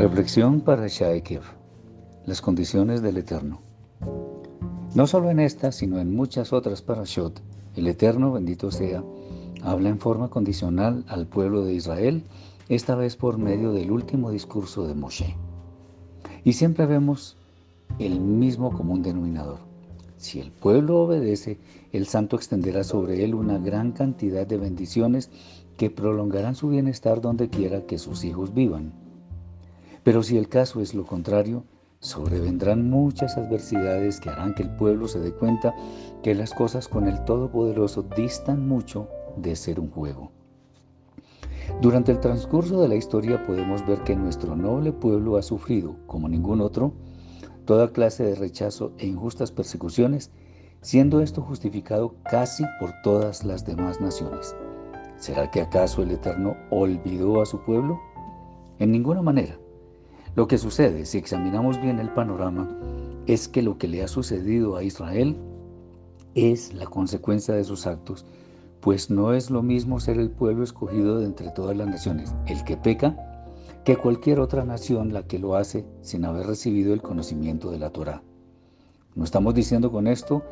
Reflexión para Shaekir. Las condiciones del Eterno. No solo en esta, sino en muchas otras parashot, el Eterno, bendito sea, habla en forma condicional al pueblo de Israel, esta vez por medio del último discurso de Moshe. Y siempre vemos el mismo común denominador. Si el pueblo obedece, el santo extenderá sobre él una gran cantidad de bendiciones que prolongarán su bienestar donde quiera que sus hijos vivan. Pero si el caso es lo contrario, sobrevendrán muchas adversidades que harán que el pueblo se dé cuenta que las cosas con el Todopoderoso distan mucho de ser un juego. Durante el transcurso de la historia podemos ver que nuestro noble pueblo ha sufrido, como ningún otro, toda clase de rechazo e injustas persecuciones, siendo esto justificado casi por todas las demás naciones. ¿Será que acaso el Eterno olvidó a su pueblo? En ninguna manera. Lo que sucede, si examinamos bien el panorama, es que lo que le ha sucedido a Israel es la consecuencia de sus actos, pues no es lo mismo ser el pueblo escogido de entre todas las naciones, el que peca, que cualquier otra nación la que lo hace sin haber recibido el conocimiento de la Torá. No estamos diciendo con esto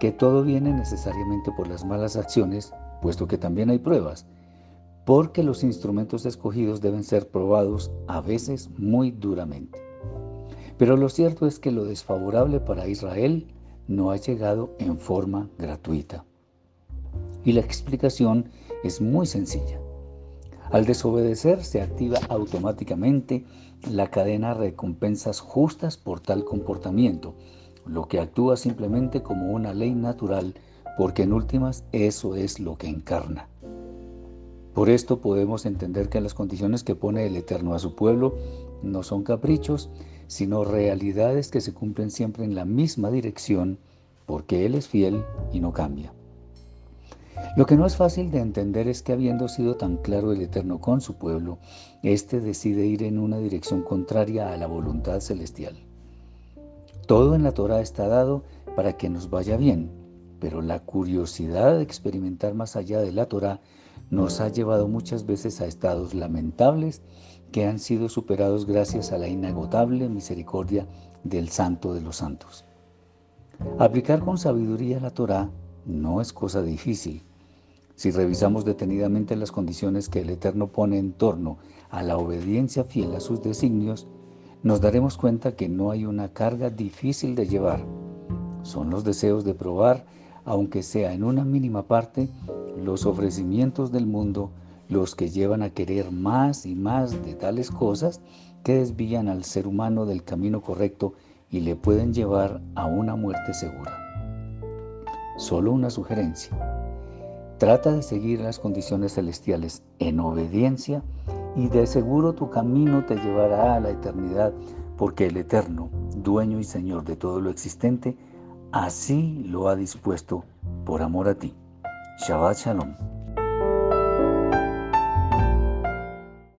que todo viene necesariamente por las malas acciones, puesto que también hay pruebas, porque los instrumentos escogidos deben ser probados a veces muy duramente. Pero lo cierto es que lo desfavorable para Israel no ha llegado en forma gratuita. Y la explicación es muy sencilla. Al desobedecer se activa automáticamente la cadena de recompensas justas por tal comportamiento, lo que actúa simplemente como una ley natural, porque en últimas eso es lo que encarna. Por esto podemos entender que las condiciones que pone el Eterno a su pueblo no son caprichos, sino realidades que se cumplen siempre en la misma dirección, porque Él es fiel y no cambia. Lo que no es fácil de entender es que habiendo sido tan claro el Eterno con su pueblo, éste decide ir en una dirección contraria a la voluntad celestial. Todo en la Torah está dado para que nos vaya bien, pero la curiosidad de experimentar más allá de la Torah nos ha llevado muchas veces a estados lamentables que han sido superados gracias a la inagotable misericordia del Santo de los Santos. Aplicar con sabiduría la Torá no es cosa difícil. Si revisamos detenidamente las condiciones que el Eterno pone en torno a la obediencia fiel a sus designios, nos daremos cuenta que no hay una carga difícil de llevar. Son los deseos de probar, aunque sea en una mínima parte, los ofrecimientos del mundo los que llevan a querer más y más de tales cosas que desvían al ser humano del camino correcto y le pueden llevar a una muerte segura. Solo una sugerencia. Trata de seguir las condiciones celestiales en obediencia y de seguro tu camino te llevará a la eternidad porque el Eterno, dueño y Señor de todo lo existente, así lo ha dispuesto por amor a ti. Shabbat Shalom.